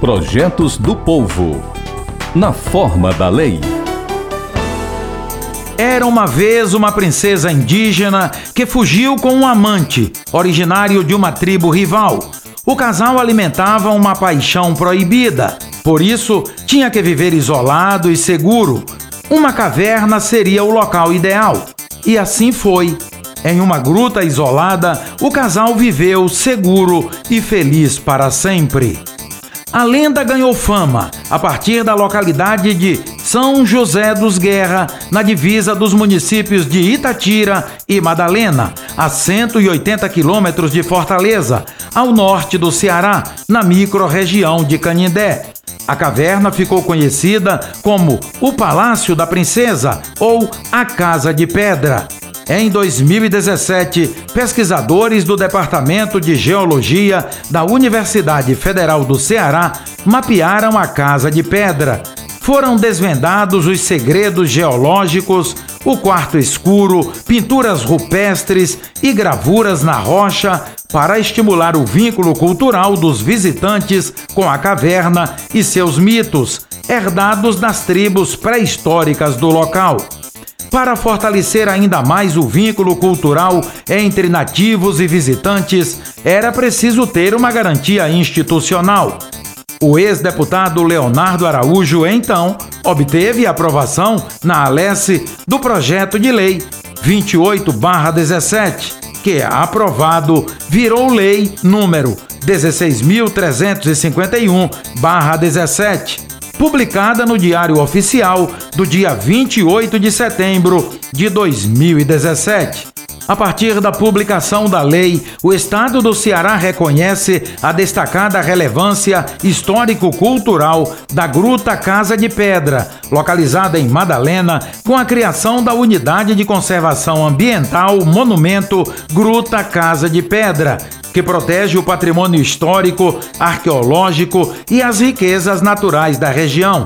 Projetos do Povo. Na forma da lei. Era uma vez uma princesa indígena que fugiu com um amante, originário de uma tribo rival. O casal alimentava uma paixão proibida, por isso tinha que viver isolado e seguro. Uma caverna seria o local ideal. E assim foi. Em uma gruta isolada, o casal viveu seguro e feliz para sempre. A lenda ganhou fama a partir da localidade de São José dos Guerra, na divisa dos municípios de Itatira e Madalena, a 180 quilômetros de Fortaleza, ao norte do Ceará, na microrregião de Canindé. A caverna ficou conhecida como o Palácio da Princesa ou a Casa de Pedra. Em 2017, pesquisadores do Departamento de Geologia da Universidade Federal do Ceará mapearam a Casa de Pedra. Foram desvendados os segredos geológicos, o quarto escuro, pinturas rupestres e gravuras na rocha para estimular o vínculo cultural dos visitantes com a caverna e seus mitos, herdados das tribos pré-históricas do local. Para fortalecer ainda mais o vínculo cultural entre nativos e visitantes, era preciso ter uma garantia institucional. O ex-deputado Leonardo Araújo, então, obteve aprovação na Alesse do projeto de lei 28/17, que, aprovado, virou lei número 16.351/17 publicada no Diário Oficial do dia 28 de setembro de 2017. A partir da publicação da lei, o Estado do Ceará reconhece a destacada relevância histórico-cultural da Gruta Casa de Pedra, localizada em Madalena, com a criação da Unidade de Conservação Ambiental Monumento Gruta Casa de Pedra, que protege o patrimônio histórico, arqueológico e as riquezas naturais da região.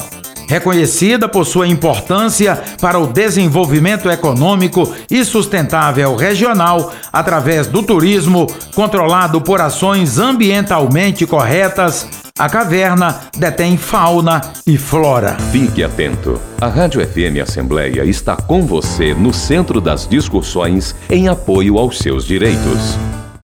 Reconhecida por sua importância para o desenvolvimento econômico e sustentável regional através do turismo, controlado por ações ambientalmente corretas, a caverna detém fauna e flora. Fique atento. A Rádio FM Assembleia está com você no centro das discussões em apoio aos seus direitos.